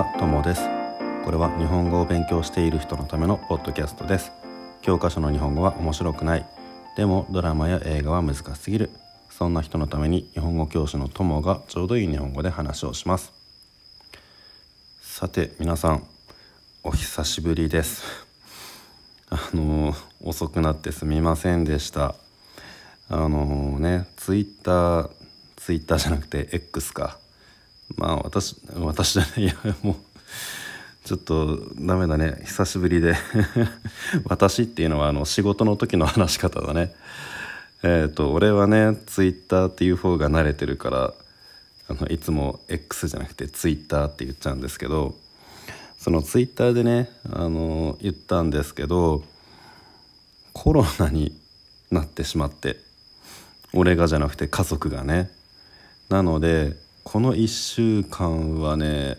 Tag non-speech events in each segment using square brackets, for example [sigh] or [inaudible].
は、ともです。これは日本語を勉強している人のためのポッドキャストです。教科書の日本語は面白くない。でもドラマや映画は難しすぎる。そんな人のために日本語教師のともがちょうどいい日本語で話をします。さて皆さんお久しぶりです。あの遅くなってすみませんでした。あのねツイッターツイッターじゃなくて X か。まあ私私じゃない。[laughs] いやもうちょっとダメだね。久しぶりで。[laughs] 私っていうのはあの仕事の時の話し方だね。えっ、ー、と俺はねツイッターっていう方が慣れてるからあのいつも X じゃなくてツイッターって言っちゃうんですけどそのツイッターでねあの言ったんですけどコロナになってしまって俺がじゃなくて家族がね。なのでこの1週間はね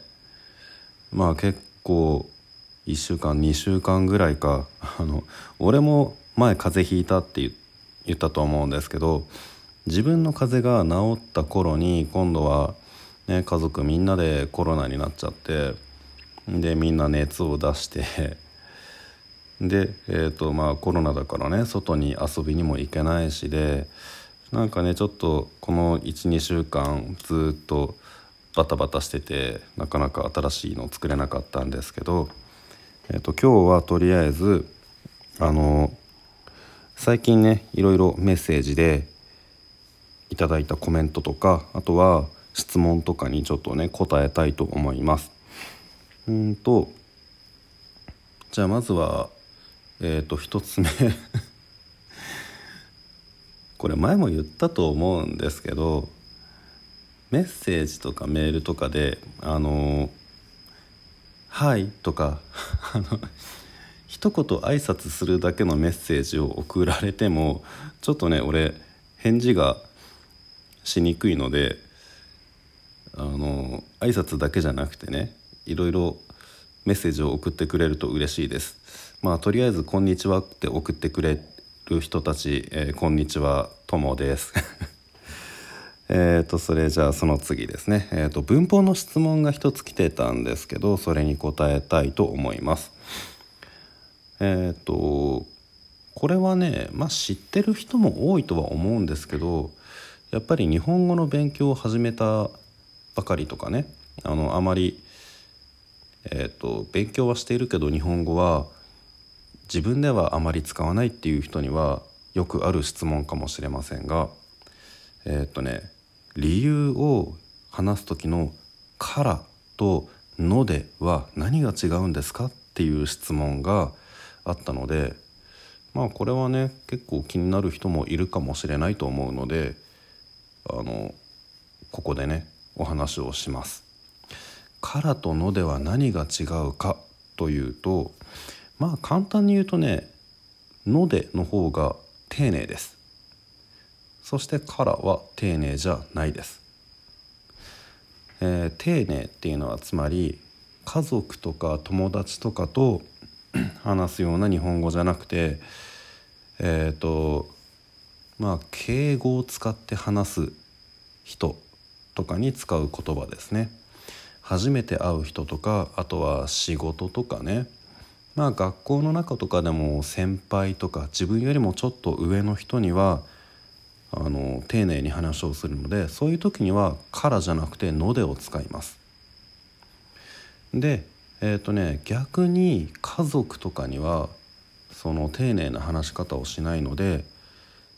まあ結構1週間2週間ぐらいか。[laughs] あの俺も前風邪ひいたって言ったと思うんですけど自分の風邪が治った頃に今度は、ね、家族みんなでコロナになっちゃってでみんな熱を出してで、えーとまあ、コロナだからね外に遊びにも行けないしでなんかねちょっとこの12週間ずっとバタバタしててなかなか新しいの作れなかったんですけど、えーと、今日はとりあえずあの最近ねいろいろメッセージでいただいたコメントとかあとは質問とかにちょっとね答えたいと思います。うんとじゃあまずはえっ、ー、と1つ目これ前も言ったと思うんですけどメッセージとかメールとかで「あのはい」とかあの一言挨拶するだけのメッセージを送られてもちょっとね俺返事がしにくいのであの挨拶だけじゃなくてねいろいろメッセージを送ってくれると嬉しいです。まあとりあえず「こんにちは」って送ってくれる人たち、えー、こんにちはともです。[laughs] えとそれじゃあその次ですね、えーと、文法の質問が一つ来てたんですけどそれに答えたいと思います。えっ、ー、とこれはねまあ知ってる人も多いとは思うんですけどやっぱり日本語の勉強を始めたばかりとかね。あのあまりえーと勉強はしているけど日本語は自分ではあまり使わないっていう人にはよくある質問かもしれませんがえー、っとね理由を話す時の「から」と「の」では何が違うんですかっていう質問があったのでまあこれはね結構気になる人もいるかもしれないと思うのであのここでねお話をします。からとのでは何が違うかというとまあ簡単に言うとね「ので」の方が丁寧です。そして「から」は丁寧じゃないです、えー、丁寧っていうのはつまり家族とか友達とかと [clears throat] 話すような日本語じゃなくてえっ、ー、とまあ敬語を使って話す人とかに使う言葉ですね。初めて会う人とかあとは仕事とかね。まあ学校の中とかでも先輩とか自分よりもちょっと上の人にはあの丁寧に話をするのでそういう時には「から」じゃなくて「ので」を使います。でえっ、ー、とね逆に家族とかにはその丁寧な話し方をしないので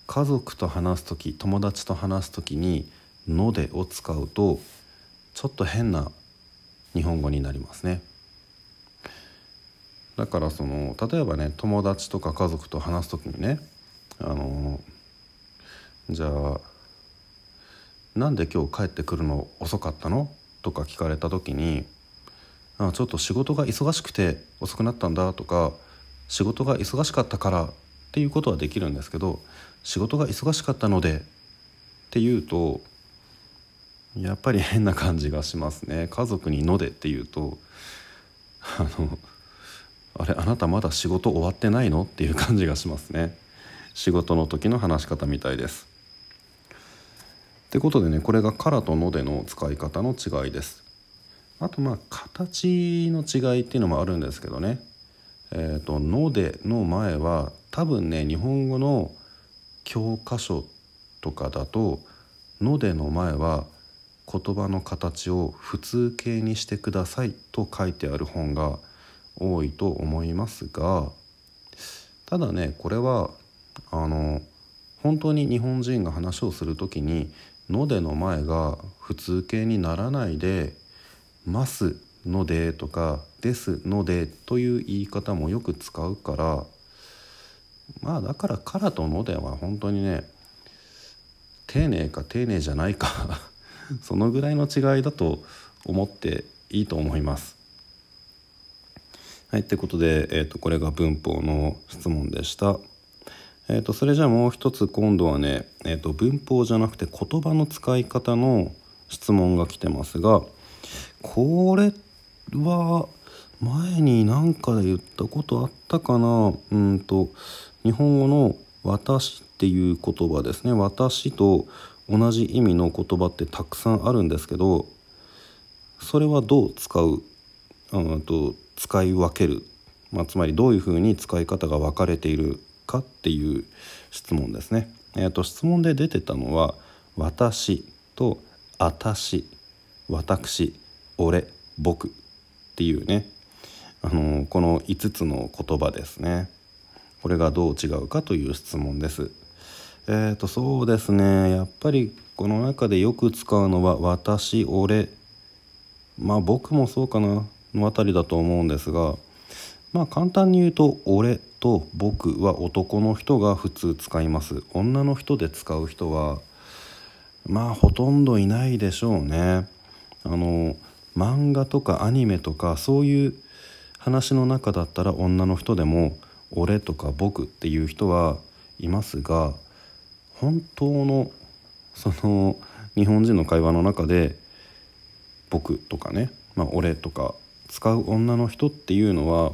家族と話す時友達と話す時に「ので」を使うとちょっと変な日本語になりますね。だからその例えばね友達とか家族と話す時にねあのじゃあなんで今日帰ってくるの遅かったの？とか聞かれた時にあちょっと仕事が忙しくて遅くなったんだ？とか仕事が忙しかったからっていうことはできるんですけど仕事が忙しかったのでっていうとやっぱり変な感じがしますね。家族に「ので」っていうとあのあれあなたまだ仕事終わってないの？っていう感じがしますね。[laughs] 仕事の時の話し方みたいです。ってことでねこれが「から」と「の」での使い方の違いです。あとまあ形の違いっていうのもあるんですけどね。えーと「の」での前は多分ね日本語の教科書とかだと「の」での前は言葉の形を普通形にしてくださいと書いてある本が多いと思いますがただねこれはあの本当に日本人が話をする時に「の」での前が普通形にならないで「ます」のでとか「ですので」という言い方もよく使うからまあだから「から」と「の」では本当にね丁寧か丁寧じゃないか [laughs] そのぐらいの違いだと思っていいと思います。はい、ってことで、えーと、これが文法の質問でした。えーと、それじゃあもう一つ今度はね、えーと文法じゃなくて言葉の使い方の質問が来てますがこれは前に何かで言ったことあったかな？うんと日本語の「私」っていう言葉ですね「私」と同じ意味の言葉ってたくさんあるんですけどそれはどう使う？うんと使い分ける、まあ、つまりどういうふうに使い方が分かれているかっていう質問ですね。えーと、質問で出てたのは「私」と「あたし」「私」「俺」「僕」っていうね。あのこの5つの言葉ですね。これがどう違うかという質問です。えーとそうですね。やっぱりこの中でよく使うのは「私」「俺」まあ僕もそうかな。のあたりだと思うんですがまあ簡単に言うと「俺」と「僕」は男の人が普通使います。女の人で使う人はまあほとんどいないでしょうね。あの漫画とかアニメとかそういう話の中だったら女の人でも「俺」とか「僕」っていう人はいますが本当のその日本人の会話の中で「僕」とかね「まあ、俺」とか使う女の人っていうのは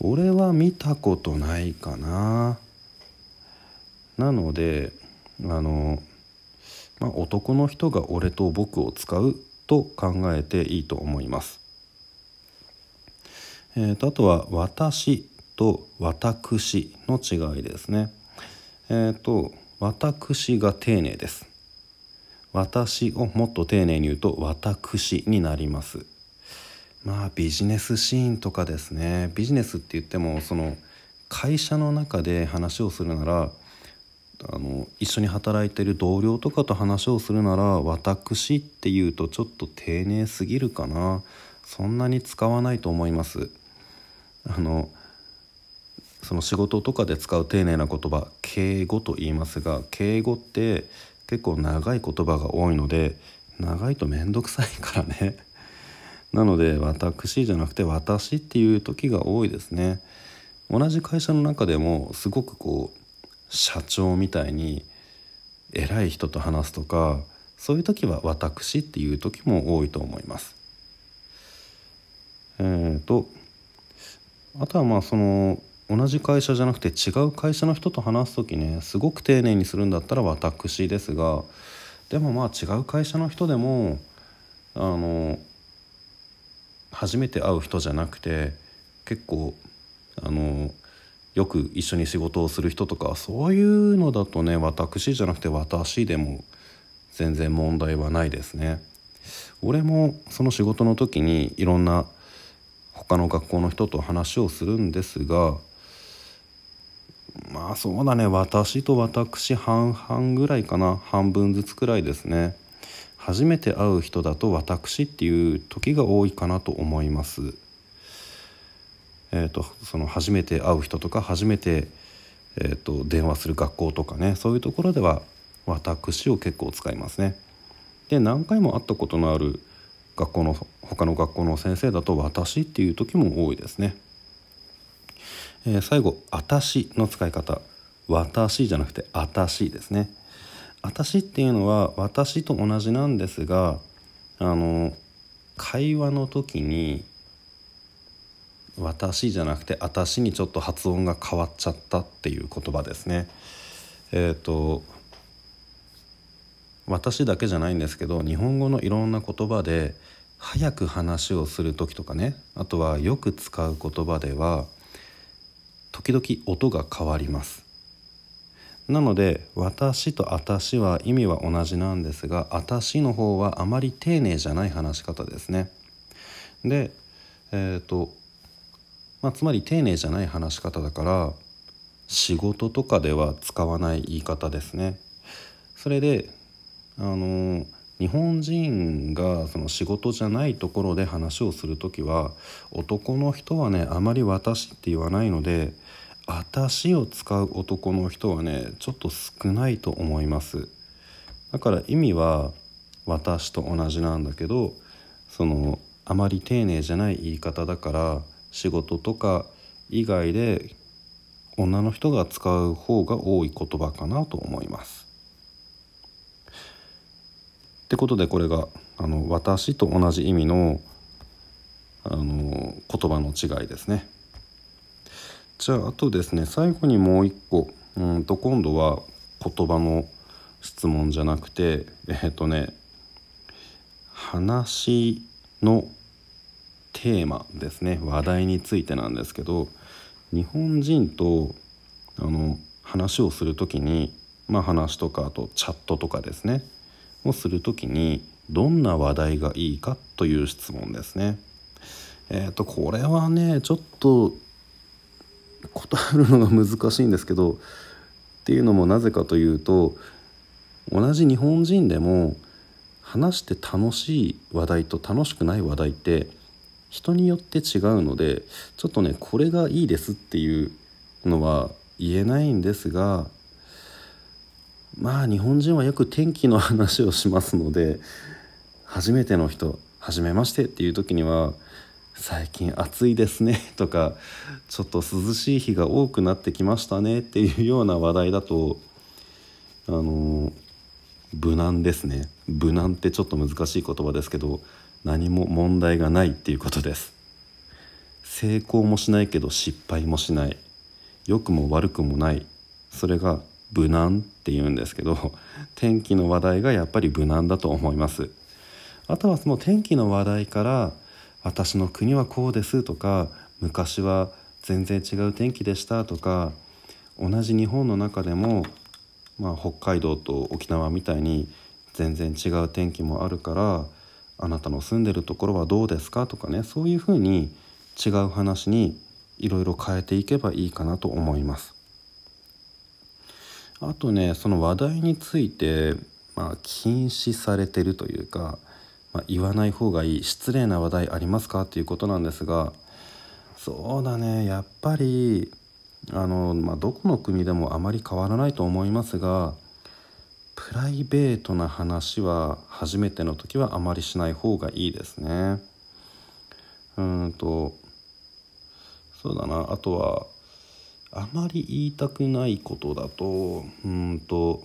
俺は見たことないかな。なのであの、まあ、男の人が「俺」と「僕」を使うと考えていいと思います。えーと、あとは「私」と「私」の違いですね。えーと私が丁寧です。私をもっと丁寧に言うと私になります。まあビジネスシーンとかですね。ビジネスって言ってもその会社の中で話をするならあの一緒に働いてる同僚とかと話をするなら私っていうとちょっと丁寧すぎるかな。そんなに使わないと思います。あのその仕事とかで使う丁寧な言葉敬語と言いますが敬語って結構長い言葉が多いので長いと面倒くさいからね。なので私じゃなくて私っていう時が多いですね同じ会社の中でもすごくこう社長みたいに偉い人と話すとかそういう時は私っていう時も多いと思います。えーとあとはまあその同じ会社じゃなくて違う会社の人と話す時ねすごく丁寧にするんだったら私ですがでもまあ違う会社の人でもあの初めて会う人じゃなくて結構あのよく一緒に仕事をする人とかそういうのだとね私じゃなくて私でも全然問題はないですね。俺もその仕事の時にいろんな他の学校の人と話をするんですがまあそうだね。私と私半々ぐらいかな。半分ずつくらいですね。初めて会う人だと私っていう時が多いかなと思いますえーと、その初めて会う人とか初めて、えーと、電話する学校とかねそういうところでは私を結構使いますね。で何回も会ったことのある学校の他の学校の先生だと私っていう時も多いですね。えー、最後「あたし」の使い方「私」じゃなくて「あたし」ですね。あたしっていうのは私と同じなんですがあの会話の時に私じゃなくて私にちょっと発音が変わっちゃったっていう言葉ですね。えっ、ー、と私だけじゃないんですけど日本語のいろんな言葉で早く話をする時とかねあとはよく使う言葉では時々音が変わりますなので「私」と「私」は意味は同じなんですが「私」の方はあまり丁寧じゃない話し方ですね。でえっ、ー、とまあ、つまり丁寧じゃない話し方だから仕事とかでは使わない言い方ですね。それであの日本人がその仕事じゃないところで話をする時は男の人はねあまり「私」って言わないので「私」を使う男の人はねちょっと少ないと思いますだから意味は「私」と同じなんだけどそのあまり丁寧じゃない言い方だから仕事とか以外で女の人が使う方が多い言葉かなと思います。ってことでこれがあの私と同じ意味のあの言葉の違いですね。じゃああとですね最後にもう一個。うんと今度は言葉の質問じゃなくてえっ、ー、とね話のテーマですね。話題についてなんですけど日本人とあの話をする時にまあ話とかあとチャットとかですね。をする時にどんな話題がいいかという質問ですね。えっ、ー、とこれはねちょっと答えるのが難しいんですけどっていうのもなぜかというと同じ日本人でも話して楽しい話題と楽しくない話題って人によって違うのでちょっとねこれがいいですっていうのは言えないんですがまあ日本人はよく天気の話をしますので初めての人初めましてっていう時には最近暑いですね [laughs] とかちょっと涼しい日が多くなってきましたねっていうような話題だとあの無難ですね。無難ってちょっと難しい言葉ですけど何も問題がないっていうことです。成功もしないけど失敗もしない。良くも悪くもない。それが無難って言うんですけど天気の話題がやっぱり無難だと思います。あとはその天気の話題から私の国はこうですとか昔は全然違う天気でしたとか同じ日本の中でも、まあ、北海道と沖縄みたいに全然違う天気もあるからあなたの住んでるところはどうですかとかねそういうふうに違う話にいろいろ変えていけばいいかなと思います。あとねその話題について、まあ、禁止されてるというか、まあ、言わない方がいい失礼な話題ありますか？っていうことなんですがそうだね。やっぱりあの、まあ、どこの国でもあまり変わらないと思いますがプライベートな話は初めての時はあまりしない方がいいですね。うんとそうだな。あとはあまり言いたくないことだとうんと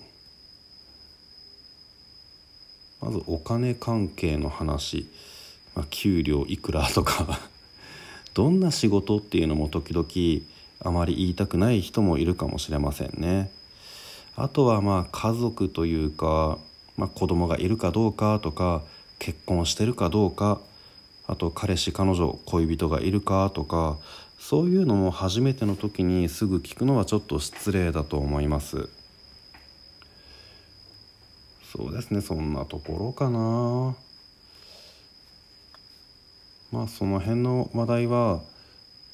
まずお金関係の話、まあ、給料いくらとか。[laughs] どんな仕事っていうのも時々あまり言いたくない人もいるかもしれませんね。あとはまあ家族というか、まあ、子供がいるかどうかとか結婚してるかどうか。あと彼氏彼女恋人がいるかとか。そういうのも初めての時にすぐ聞くのはちょっと失礼だと思います。そうですねそんなところかな。まあその辺の話題は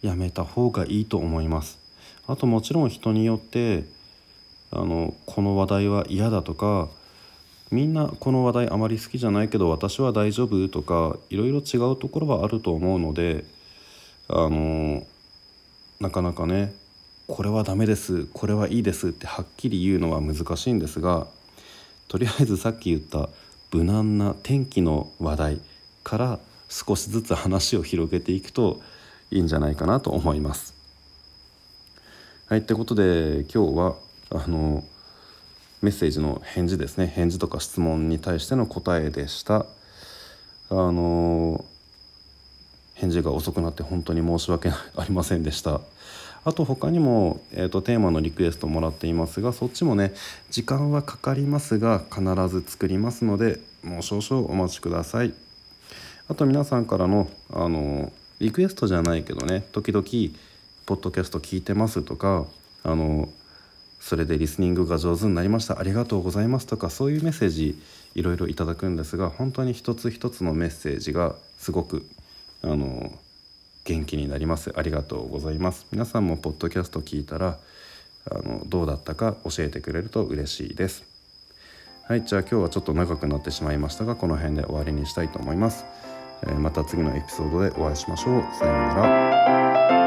やめた方がいいと思います。あともちろん人によってあのこの話題は嫌だとかみんなこの話題あまり好きじゃないけど私は大丈夫とかいろいろ違うところはあると思うのであのなかなかねこれはダメですこれはいいですってはっきり言うのは難しいんですがとりあえずさっき言った無難な天気の話題から少しずつ話を広げていくといいんじゃないかなと思います。はいってことで今日はあのメッセージの返事ですね返事とか質問に対しての答えでした。あの返事が遅くなって本当に申し訳ありませんでしたあと他にも、えーと、テーマのリクエストもらっていますがそっちもね時間はかかりますが必ず作りますのでもう少々お待ちください。あと皆さんからのあのリクエストじゃないけどね時々「ポッドキャスト聞いてます」とかあのそれでリスニングが上手になりましたありがとうございますとかそういうメッセージいろいろいただくんですが本当に一つ一つのメッセージがすごくあの元気になります。ありがとうございます。皆さんもポッドキャスト聞いたらあのどうだったか教えてくれると嬉しいです。はいじゃあ今日はちょっと長くなってしまいましたがこの辺で終わりにしたいと思います、えー、また次のエピソードでお会いしましょう。さようなら。